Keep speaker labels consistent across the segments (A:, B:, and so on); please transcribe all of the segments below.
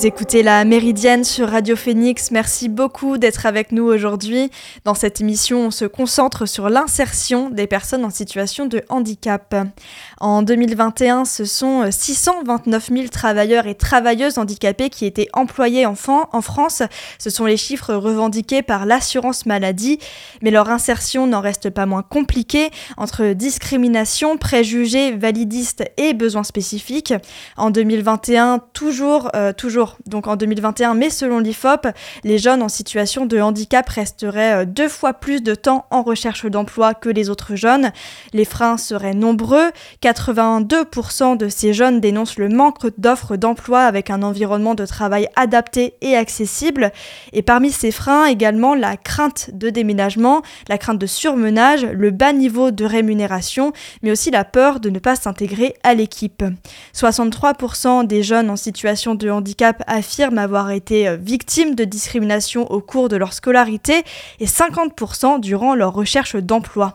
A: Vous écoutez la Méridienne sur Radio Phoenix. Merci beaucoup d'être avec nous aujourd'hui. Dans cette émission, on se concentre sur l'insertion des personnes en situation de handicap. En 2021, ce sont 629 000 travailleurs et travailleuses handicapés qui étaient employés en, en France. Ce sont les chiffres revendiqués par l'assurance maladie. Mais leur insertion n'en reste pas moins compliquée entre discrimination, préjugés, validistes et besoins spécifiques. En 2021, toujours, euh, toujours donc en 2021, mais selon l'IFOP, les jeunes en situation de handicap resteraient euh, deux fois plus de temps en recherche d'emploi que les autres jeunes. Les freins seraient nombreux. 82% de ces jeunes dénoncent le manque d'offres d'emploi avec un environnement de travail adapté et accessible. Et parmi ces freins, également la crainte de déménagement, la crainte de surmenage, le bas niveau de rémunération, mais aussi la peur de ne pas s'intégrer à l'équipe. 63% des jeunes en situation de handicap affirment avoir été euh, victimes de discrimination au cours de leur scolarité et 50% durant leur recherche d'emploi.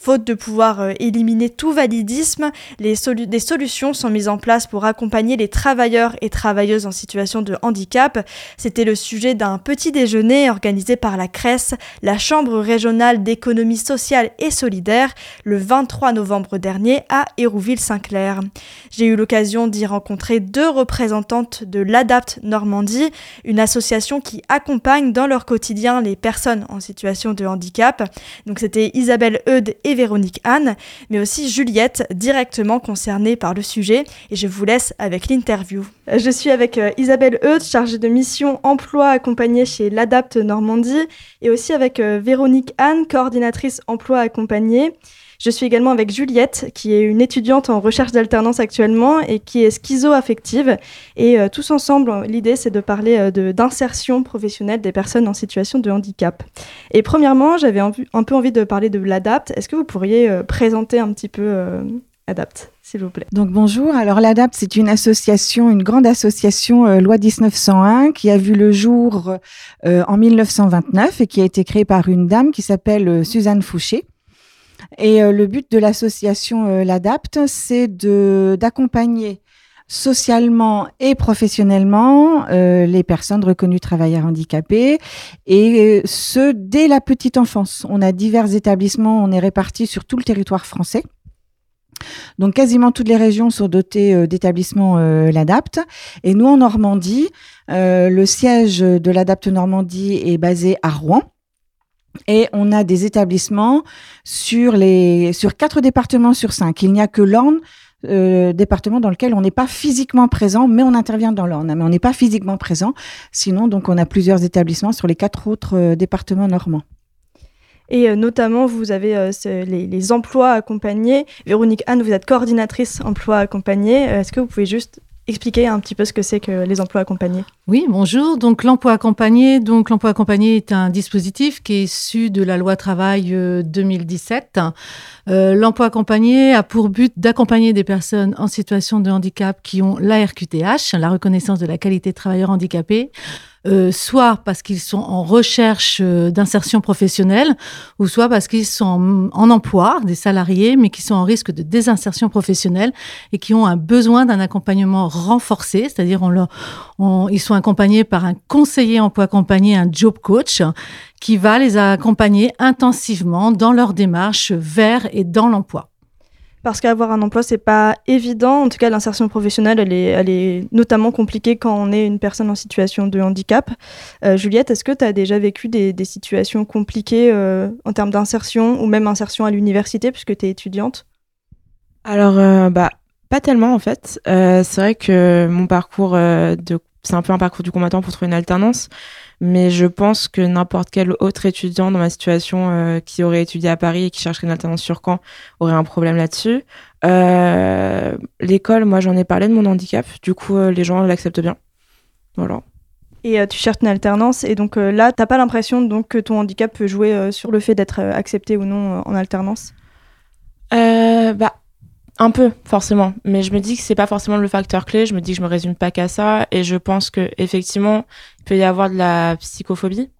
A: Faute de pouvoir euh, éliminer tout validisme, des solutions sont mises en place pour accompagner les travailleurs et travailleuses en situation de handicap. C'était le sujet d'un petit déjeuner organisé par la CRES, la Chambre régionale d'économie sociale et solidaire, le 23 novembre dernier à Hérouville-Saint-Clair. J'ai eu l'occasion d'y rencontrer deux représentantes de l'ADAPT Normandie, une association qui accompagne dans leur quotidien les personnes en situation de handicap. Donc c'était Isabelle Eudes Véronique Anne, mais aussi Juliette, directement concernée par le sujet. Et je vous laisse avec l'interview. Je suis avec euh, Isabelle Eudes, chargée de mission emploi accompagnée chez l'ADAPT Normandie, et aussi avec euh, Véronique Anne, coordinatrice emploi accompagnée. Je suis également avec Juliette, qui est une étudiante en recherche d'alternance actuellement et qui est schizo-affective. Et euh, tous ensemble, l'idée, c'est de parler euh, d'insertion professionnelle des personnes en situation de handicap. Et premièrement, j'avais un, peu envie de parler de l'ADAPT. Est-ce que vous pourriez euh, présenter un petit peu ADAPT s'il vous plaît?
B: Donc bonjour. Alors l'ADAPT, c'est une association, une grande association loi 1901 qui a vu le jour en 1929 et qui a été créée par une dame qui s'appelle Suzanne Fouché. Et euh, le but de l'association euh, L'Adapte, c'est d'accompagner socialement et professionnellement euh, les personnes reconnues travailleurs handicapés et ce dès la petite enfance. On a divers établissements, on est répartis sur tout le territoire français. Donc quasiment toutes les régions sont dotées d'établissements l'Adapte et nous en Normandie, le siège de l'Adapte Normandie est basé à Rouen. Et on a des établissements sur, les, sur quatre départements sur cinq. Il n'y a que l'Orne, euh, département dans lequel on n'est pas physiquement présent, mais on intervient dans l'Orne. Mais on n'est pas physiquement présent. Sinon, donc, on a plusieurs établissements sur les quatre autres euh, départements normands.
A: Et euh, notamment, vous avez les, les, emplois accompagnés. Véronique Anne, vous êtes coordinatrice emploi accompagné. Est-ce que vous pouvez juste expliquer un petit peu ce que c'est que les emplois accompagnés
C: Oui, bonjour. Donc l'emploi accompagné, donc l'emploi accompagné est un dispositif qui est issu de la loi travail 2017. Euh, euh, l'emploi accompagné a pour but d'accompagner des personnes en situation de handicap qui ont la RQTH, la reconnaissance de la qualité de travailleur handicapé, euh, soit parce qu'ils sont en recherche euh, d'insertion professionnelle, ou soit parce qu'ils sont en, emploi, des salariés, mais qui sont en risque de désinsertion professionnelle et qui ont un besoin d'un accompagnement renforcé, c'est-à-dire on leur, ils sont accompagnés par un conseiller emploi accompagné, un job coach, qui va les accompagner intensivement dans leur démarche vers et dans l'emploi
A: parce qu'avoir un emploi, c'est pas évident. En tout cas, l'insertion professionnelle, elle est, elle est notamment compliquée quand on est une personne en situation de handicap. Euh, Juliette, est-ce que tu as déjà vécu des, situations compliquées euh, en termes d'insertion ou même insertion à l'université puisque tu es étudiante?
D: Alors, euh, bah, pas tellement en fait. c'est vrai que mon parcours, de... c'est un peu un parcours du combattant pour trouver une alternance. Mais je pense que n'importe quel autre étudiant dans ma situation euh, qui aurait étudié à Paris et qui chercherait une alternance sur Caen aurait un problème là-dessus. Euh, l'école, moi j'en ai parlé de mon handicap, du coup euh, les gens l'acceptent bien. Voilà.
A: Et tu cherches une alternance et donc là, t'as pas l'impression donc que ton handicap peut jouer sur le fait d'être accepté ou non en alternance?
D: Bah un peu, forcément. Mais je me dis que c'est pas forcément le facteur clé. Je me dis que je me résume pas qu'à ça. Et je pense que effectivement, il peut y avoir de la psychophobie.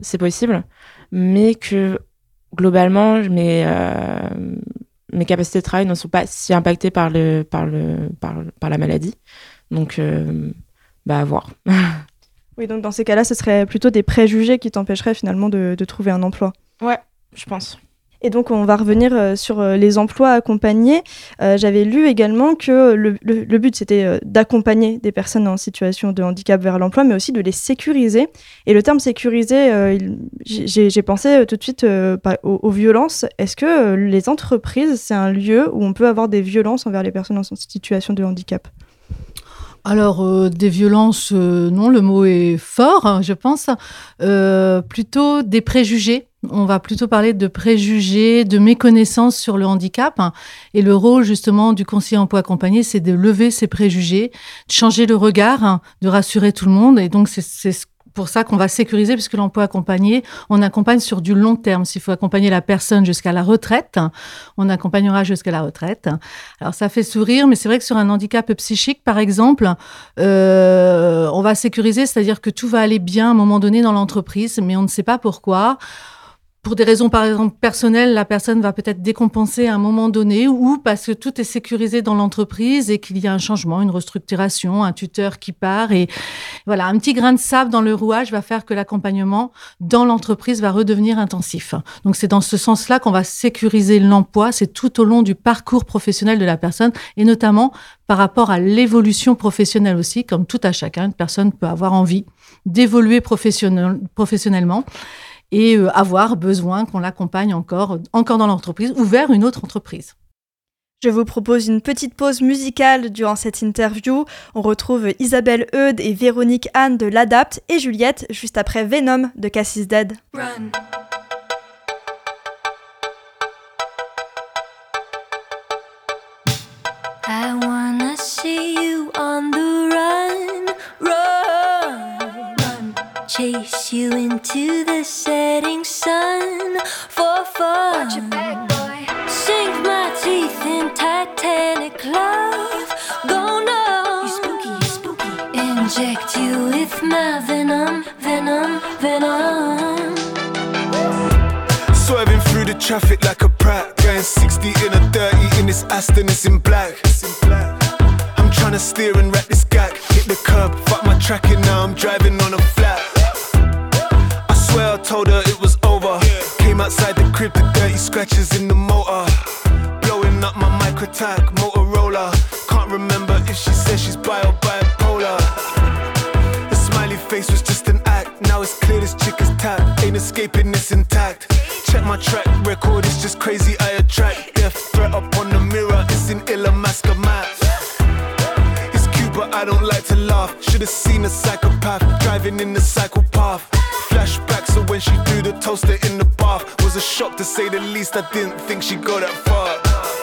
D: C'est possible. Mais que globalement, mes, euh, mes capacités de travail ne sont pas si impactées par, le, par, le, par, par la maladie. Donc, euh, bah, à voir.
E: oui, donc dans ces cas-là, ce serait plutôt des préjugés qui t'empêcheraient finalement de, de trouver un emploi.
D: Ouais, je pense.
E: Et donc, on va revenir euh, sur euh, les emplois accompagnés. Euh, j'avais lu également que le, but, c'était d'accompagner des personnes en situation de handicap vers l'emploi, mais aussi de les sécuriser. Et le terme sécuriser, j'ai pensé tout de suite aux, aux, violences. Est-ce que les entreprises, c'est un lieu où on peut avoir des violences envers les personnes en situation de handicap?
C: Alors, des violences, non, le mot est fort, hein, je pense. plutôt des préjugés on va plutôt parler de préjugés, de méconnaissances sur le handicap. Et le rôle justement du conseiller emploi accompagné, c'est de lever ces préjugés, de changer le regard, de rassurer tout le monde. Et donc c'est pour ça qu'on va sécuriser, puisque l'emploi accompagné, on accompagne sur du long terme. S'il faut accompagner la personne jusqu'à la retraite, on accompagnera jusqu'à la retraite. Alors ça fait sourire, mais c'est vrai que sur un handicap psychique, par exemple, euh, on va sécuriser, c'est-à-dire que tout va aller bien à un moment donné dans l'entreprise, mais on ne sait pas pourquoi pour des raisons par exemple personnelles, la personne va peut-être décompenser à un moment donné ou parce que tout est sécurisé dans l'entreprise et qu'il y a un changement, une restructuration, un tuteur qui part et voilà, un petit grain de sable dans le rouage va faire que l'accompagnement dans l'entreprise va redevenir intensif. Donc c'est dans ce sens-là qu'on va sécuriser l'emploi, c'est tout au long du parcours professionnel de la personne et notamment par rapport à l'évolution professionnelle aussi, comme tout à chacun, une personne peut avoir envie d'évoluer professionnellement et euh, avoir besoin qu'on l'accompagne encore, encore dans l'entreprise ou vers une autre entreprise.
E: Je vous propose une petite pause musicale durant cette interview. On retrouve Isabelle Eudes et Véronique Anne de l'Adapt et Juliette juste après Venom de Cassis Dead. Chase you into the setting sun for fun. Watch your back, boy. Sink my teeth in Titanic love. Go no. You spooky, you spooky. Inject you with my venom, venom, venom. Swerving through the traffic like a prat. Going 60 in a 30 in this Aston, it's in black. It's in black. I'm trying to steer and wrap this gag. Hit the curb, fuck my tracking now. I'm driving on a flat swear I told her it was over. Came outside the crib, the dirty scratches in the motor. Blowing up my micro tag, Motorola. Can't remember if she said she's bi or bipolar. The smiley face was just an act. Now it's clear this chick is tapped. Ain't escaping this intact. Check my track record, it's just crazy. I attract death threat up on the mirror. It's in Ilamasca map. It's cute, but I don't like to laugh. Should've seen a psychopath driving in the cycle path flashback. So when she threw the toaster in the bath, was a shock to say the least. I didn't think she'd go that far.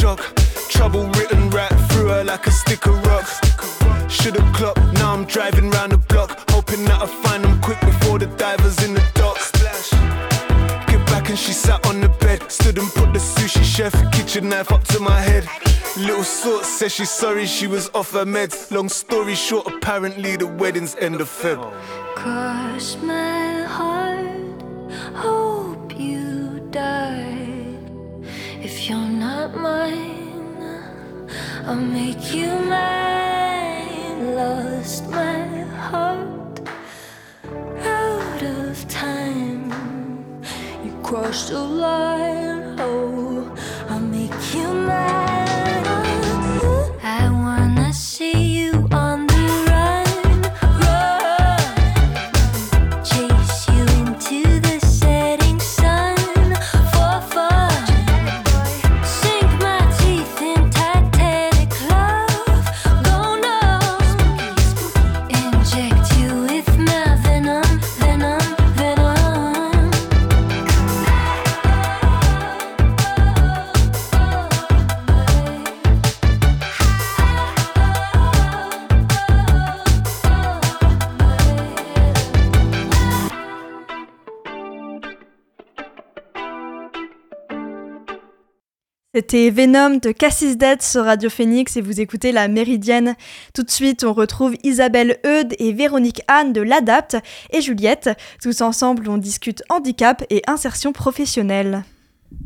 E: shock. Trouble written right through her like a stick of rock. Should've clocked, now I'm driving round the block. Hoping that I find them quick before the divers in the dock. Get back and she sat on the bed. Stood and put the sushi chef kitchen knife up to my head. Little sort
F: says she's sorry she was off her meds. Long story short, apparently the wedding's end of Feb. Cross my heart, hope you die. Not mine, I'll make you mine. Lost my heart out of time. You crossed the line, oh, I'll make you mine.
A: C'était Venom de Cassis Dead sur Radio Phoenix et vous écoutez La Méridienne. Tout de suite, on retrouve Isabelle Eudes et Véronique Anne de l'ADAPT et Juliette. Tous ensemble, on discute handicap et insertion professionnelle.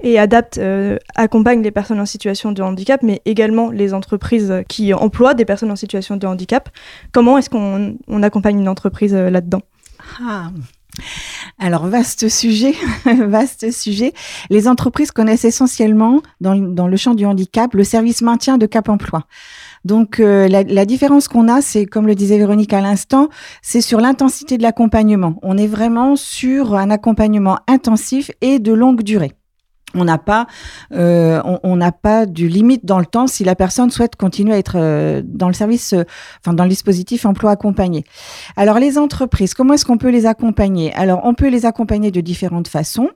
G: Et ADAPT euh, accompagne les personnes en situation de handicap, mais également les entreprises qui emploient des personnes en situation de handicap. Comment est-ce qu'on accompagne une entreprise euh, là-dedans?
B: Ah. Alors, vaste sujet, vaste sujet. Les entreprises connaissent essentiellement, dans, le champ du handicap, le service maintien de Cap Emploi. Donc, euh, la, différence qu'on a, c'est, comme le disait Véronique à l'instant, c'est sur l'intensité de l'accompagnement. On est vraiment sur un accompagnement intensif et de longue durée on n'a pas, euh, on n'a pas du limite dans le temps si la personne souhaite continuer à être euh, dans le service, euh, enfin dans le dispositif emploi accompagné. Alors les entreprises, comment est-ce qu'on peut les accompagner? Alors on peut les accompagner de différentes façons,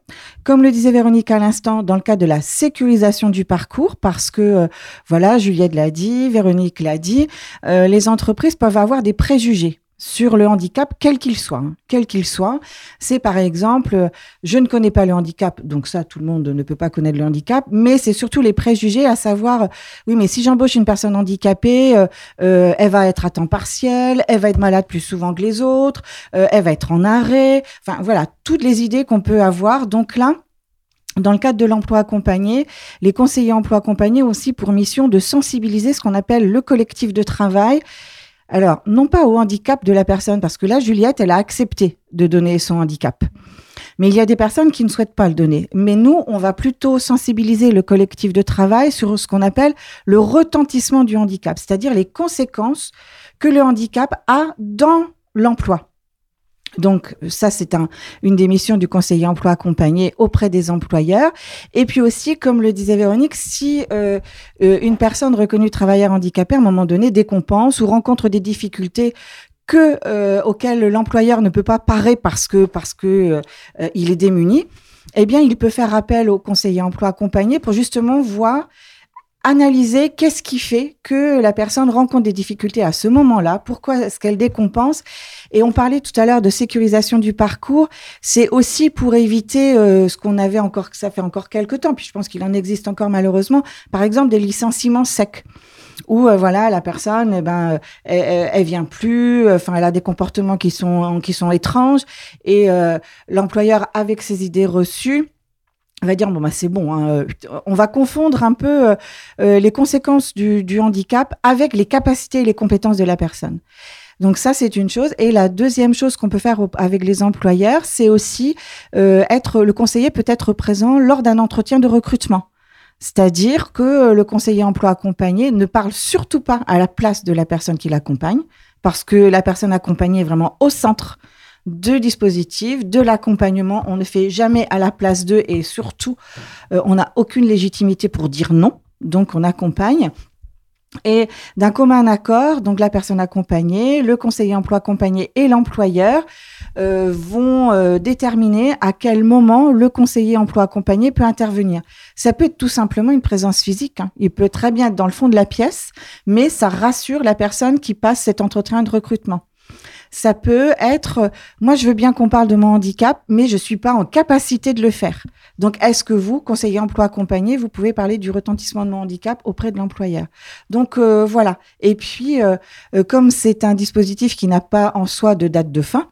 B: comme le disait Véronique à l'instant, dans le cadre de la sécurisation du parcours, parce que voilà, Juliette l'a dit, Véronique l'a dit, les entreprises peuvent avoir des préjugés sur le handicap, quel qu'il soit. Hein. quel qu'il soit. C'est par exemple, je ne connais pas le handicap, donc ça, tout le monde ne peut pas connaître le handicap, mais c'est surtout les préjugés, à savoir, oui, mais si j'embauche une personne handicapée, euh, euh, elle va être à temps partiel, elle va être malade plus souvent que les autres, euh, elle va être en arrêt. Enfin, voilà, toutes les idées qu'on peut avoir. Donc là, dans le cadre de l'emploi accompagné, les conseillers emploi accompagné ont aussi pour mission de sensibiliser ce qu'on appelle le collectif de travail alors, non pas au handicap de la personne, parce que là, Juliette, elle a accepté de donner son handicap. Mais il y a des personnes qui ne souhaitent pas le donner. Mais nous, on va plutôt sensibiliser le collectif de travail sur ce qu'on appelle le retentissement du handicap, c'est-à-dire les conséquences que le handicap a dans l'emploi. Donc ça, c'est un, une des missions du conseiller emploi accompagné auprès des employeurs. Et puis aussi, comme le disait Véronique, si euh, euh, une personne reconnue travailleur handicapé, à un moment donné, décompense ou rencontre des difficultés que euh, auxquelles l'employeur ne peut pas parer parce que parce que il est démuni, eh bien, il peut faire appel au conseiller emploi accompagné pour justement voir analyser qu'est-ce qui fait que la personne rencontre des difficultés à ce moment-là, pourquoi est-ce qu'elle décompense. Et on parlait tout à l'heure de sécurisation du parcours, c'est aussi pour éviter euh, ce qu'on avait encore, ça fait encore quelques temps, puis je pense qu'il en existe encore malheureusement, par exemple des licenciements secs où euh, voilà la personne eh ben elle, elle, vient plus enfin elle a des comportements qui sont qui sont étranges et euh, l'employeur avec ses idées reçues va dire bon bah c'est bon hein, euh, on va confondre un peu euh, euh, les conséquences du, du, handicap avec les capacités et les compétences de la personne. Donc ça c'est une chose. Et la deuxième chose qu'on peut faire avec les employeurs c'est aussi être le conseiller peut être présent lors d'un entretien de recrutement. C'est-à-dire que le conseiller emploi accompagné ne parle surtout pas à la place de la personne qui l'accompagne parce que la personne accompagnée est vraiment au centre de dispositifs, de l'accompagnement. On ne fait jamais à la place d'eux et surtout, euh, on n'a aucune légitimité pour dire non. Donc, on accompagne. Et d'un commun accord, donc la personne accompagnée, le conseiller emploi accompagné et l'employeur euh, vont euh, déterminer à quel moment le conseiller emploi accompagné peut intervenir. Ça peut être tout simplement une présence physique. Hein. Il peut très bien être dans le fond de la pièce, mais ça rassure la personne qui passe cet entretien de recrutement. Ça peut être, moi je veux bien qu'on parle de mon handicap, mais je suis pas en capacité de le faire. Donc est-ce que vous, conseiller emploi accompagné, vous pouvez parler du retentissement de mon handicap auprès de l'employeur? Donc euh, voilà. Et puis, euh, euh, comme c'est un dispositif qui n'a pas en soi de date de fin,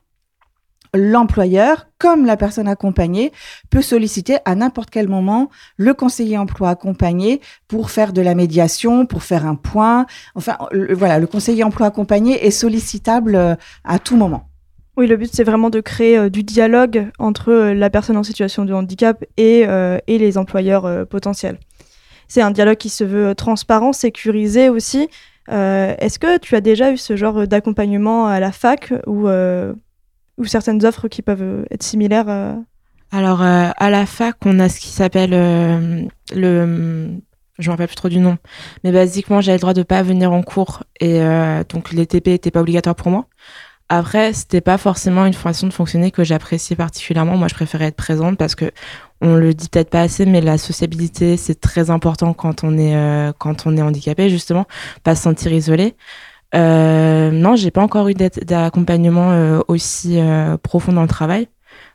B: l'employeur, comme la personne accompagnée, peut solliciter à n'importe quel moment le conseiller emploi accompagné pour faire de la médiation, pour faire un point. Enfin, voilà, le conseiller emploi accompagné est sollicitable euh, à tout moment.
G: Oui, le but, c'est vraiment de créer euh, du dialogue entre euh, la personne en situation de handicap et, et les employeurs potentiels. C'est un dialogue qui se veut transparent, sécurisé aussi. Est-ce que tu as déjà eu ce genre d'accompagnement à la fac ou ou certaines offres qui peuvent euh, être similaires euh
D: Alors, euh, à la fac, on a ce qui s'appelle le. Je me rappelle plus trop du nom. Mais basiquement, j'avais le droit de pas venir en cours. Et donc, les TP n'étaient pas obligatoires pour moi. Après, c'était pas forcément une façon de fonctionner que j'appréciais particulièrement. Moi, je préférais être présente parce que on le dit peut-être pas assez, mais la sociabilité, c'est très important quand on est quand on est handicapé, justement, pas se sentir isolé. Euh, non, j'ai pas encore eu d'accompagnement euh, aussi euh, profond dans le travail.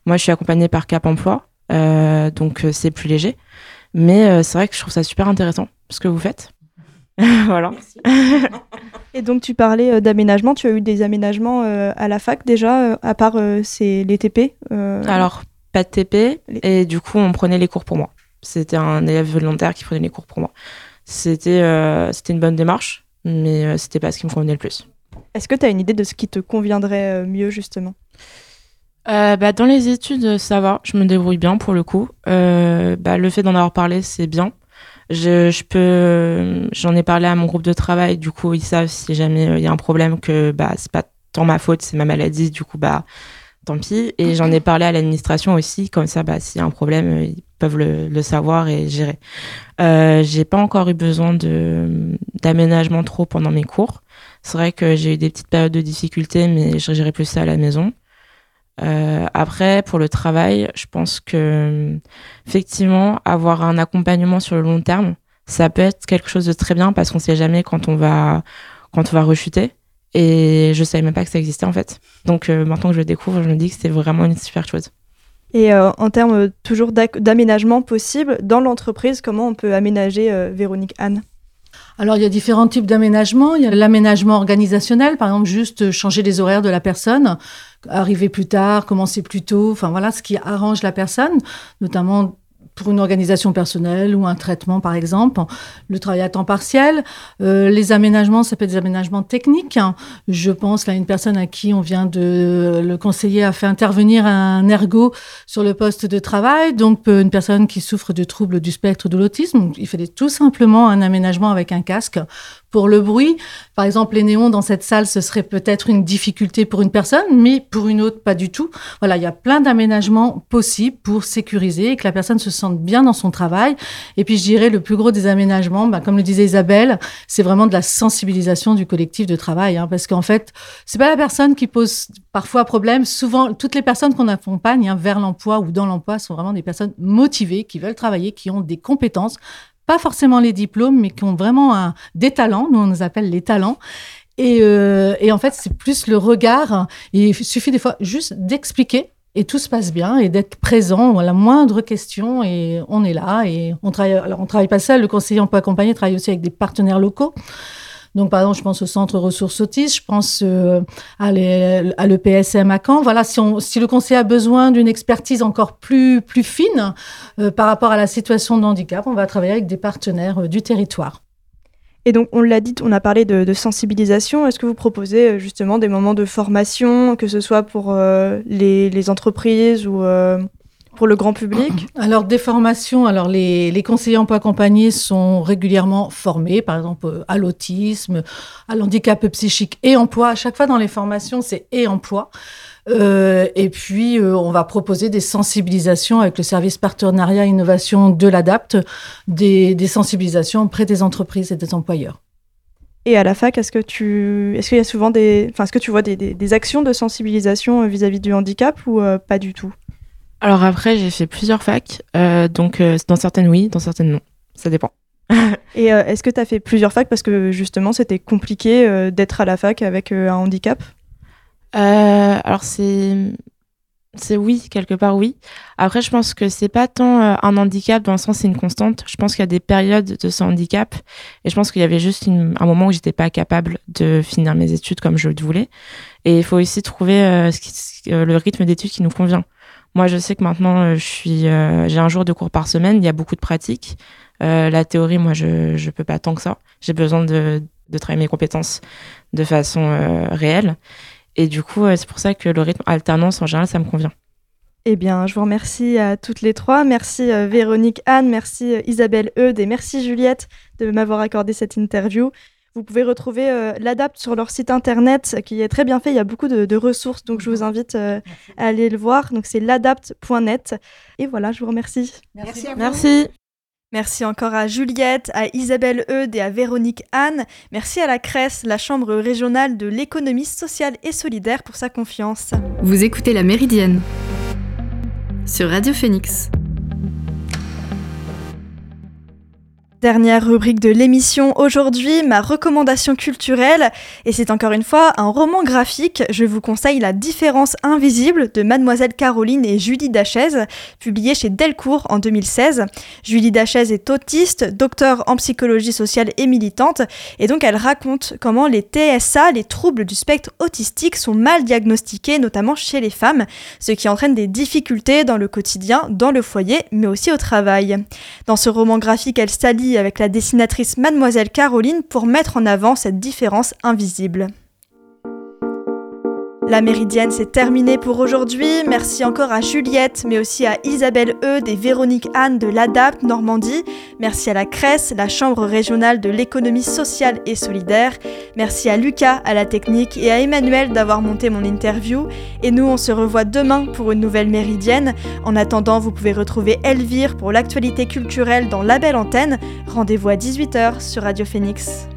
D: Moi, je suis accompagnée par Cap Emploi, donc c'est plus léger. Mais c'est vrai que je trouve ça super intéressant ce que vous faites. voilà.
A: Et donc tu parlais d'aménagement, tu as eu des aménagements à la fac déjà, à part c'est les TP
D: Alors, pas de TP, et du coup on prenait les cours pour moi. C'était un élève volontaire qui prenait les cours pour moi. C'était c'était une bonne démarche, mais c'était pas ce qui me convenait le plus.
A: Est-ce que tu as une idée de ce qui te conviendrait mieux justement?
D: Euh, bah, dans les études, ça va, je me débrouille bien pour le coup. Euh, bah, le fait d'en avoir parlé, c'est bien. Je, je peux, j'en ai parlé à mon groupe de travail, du coup, ils savent si jamais il y a un problème que bah, c'est pas tant ma faute, c'est ma maladie, du coup, bah, tant pis. Et j'en ai parlé à l'administration aussi, comme ça, bah, s'il y a un problème, ils peuvent le, le savoir et gérer. Euh, j'ai pas encore eu besoin de, d'aménagement trop pendant mes cours. C'est vrai que j'ai eu des petites périodes de difficultés, mais je gérerai plus ça à la maison. Euh, après, pour le travail, je pense que effectivement, avoir un accompagnement sur le long terme, ça peut être quelque chose de très bien parce qu'on sait jamais quand on va quand on va rechuter. Et je savais même pas que ça existait en fait. Donc euh, maintenant que je le découvre, je me dis que c'est vraiment une super chose.
A: Et euh, en termes toujours d'aménagement possible dans l'entreprise, comment on peut aménager Véronique Anne?
C: Alors, il y a différents types d'aménagement. Il y a l'aménagement organisationnel, par exemple, juste changer les horaires de la personne, arriver plus tard, commencer plus tôt, enfin voilà, ce qui arrange la personne, notamment pour une organisation personnelle ou un traitement, par exemple, le travail à temps partiel. Euh, les aménagements, ça peut être des aménagements techniques. Je pense à une personne à qui on vient de le conseiller a fait intervenir un ergo sur le poste de travail, donc une personne qui souffre de troubles du spectre de l'autisme. Il fallait tout simplement un aménagement avec un casque pour le bruit. Par exemple, les néons dans cette salle, ce serait peut-être une difficulté pour une personne, mais pour une autre, pas du tout. Voilà, il y a plein d'aménagements possibles pour sécuriser et que la personne se sente bien dans son travail. Et puis, je dirais, le plus gros des aménagements, bah, comme le disait Isabelle, c'est vraiment de la sensibilisation du collectif de travail, hein, parce qu'en fait, c'est pas la personne qui pose parfois problème. Souvent, toutes les personnes qu'on accompagne hein, vers l'emploi ou dans l'emploi sont vraiment des personnes motivées, qui veulent travailler, qui ont des compétences pas forcément les diplômes, mais qui ont vraiment des talents. Nous, on nous appelle les talents. Et, euh, et en fait, c'est plus le regard. il suffit des fois juste d'expliquer et tout se passe bien et d'être présent à la moindre question et on est là et on travaille. Alors, on travaille pas seul. Le conseiller peut accompagner travaille aussi avec des partenaires locaux. Donc, par exemple, je pense au Centre Ressources Autistes, je pense euh, à l'EPSM à, Caen. Voilà, si, le conseiller a besoin d'une expertise encore plus, plus fine euh, par rapport à la situation de handicap, on va travailler avec des partenaires euh, du territoire.
A: Et donc, on l'a dit, on a parlé de, sensibilisation. Est-ce que vous proposez justement des moments de formation, que ce soit pour les, les, entreprises ou pour le grand public
C: Alors, des formations. Alors, les, les conseillers emploi accompagnés sont régulièrement formés, par exemple, euh, à l'autisme, à l'handicap psychique et emploi. À chaque fois dans les formations, c'est et emploi. Euh, et puis, euh, on va proposer des sensibilisations avec le service partenariat innovation de l'ADAPT, des, des sensibilisations auprès des entreprises et des employeurs.
A: Et à la fac, est-ce que tu, est-ce qu'il y a souvent des, enfin, est-ce que tu vois des, des, des actions de sensibilisation vis-à-vis du handicap ou pas du tout?
D: Alors après, j'ai fait plusieurs facs, euh, donc euh, dans certaines oui, dans certaines non. Ça dépend.
A: Et euh, est-ce que tu as fait plusieurs facs parce que justement c'était compliqué d'être à la fac avec un handicap?
D: Alors c'est c'est oui, quelque part oui. Après, je pense que c'est pas tant un handicap dans le sens c'est une constante. Je pense qu'il y a des périodes de ce handicap et je pense qu'il y avait juste un moment où j'étais pas capable de finir mes études comme je le voulais. Et il faut aussi trouver le rythme d'études qui nous convient. Moi, je sais que maintenant, euh, euh, j'ai un jour de cours par semaine. Il y a beaucoup de pratiques. Euh, la théorie, moi, je je peux pas tant que ça. J'ai besoin de, de travailler mes compétences de façon réelle. Et du coup, c'est pour ça que le rythme alternance, en général, ça me convient.
A: Eh bien, je vous remercie à toutes les trois. Merci Véronique Anne, merci Isabelle Eudes et merci Juliette de m'avoir accordé cette interview. Vous pouvez retrouver euh, l'Adapt sur leur site internet qui est très bien fait. Il y a beaucoup de, ressources, donc je vous invite euh, à aller le voir. Donc c'est l'adapt.net. Et voilà, je vous remercie.
D: Merci. Merci.
H: Merci encore à Juliette, à Isabelle Eudes et à Véronique Anne. Merci à la CRES, la Chambre régionale de l'économie sociale et solidaire, pour sa confiance.
I: Vous écoutez La Méridienne sur Radio Phoenix.
A: Dernière rubrique de l'émission aujourd'hui, ma recommandation culturelle, et c'est encore une fois un roman graphique. Je vous conseille La différence invisible de Mademoiselle Caroline et Julie Dachaise, publié chez Delcourt en 2016. Julie Dachaise est autiste, docteur en psychologie sociale et militante, et donc elle raconte comment les TSA, les troubles du spectre autistique, sont mal diagnostiqués, notamment chez les femmes, ce qui entraîne des difficultés dans le quotidien, dans le foyer, mais aussi au travail. Dans ce roman graphique, elle s'allie avec la dessinatrice Mademoiselle Caroline pour mettre en avant cette différence invisible. La Méridienne, c'est terminé pour aujourd'hui. Merci encore à Juliette, mais aussi à Isabelle Eudes et Véronique Anne de l'ADAPT Normandie. Merci à la CRES, la Chambre régionale de l'économie sociale et solidaire. Merci à Lucas, à la technique, et à Emmanuel d'avoir monté mon interview. Et nous, on se revoit demain pour une nouvelle Méridienne. En attendant, vous pouvez retrouver Elvire pour l'actualité culturelle dans La Belle Antenne. Rendez-vous à 18h sur Radio Phoenix.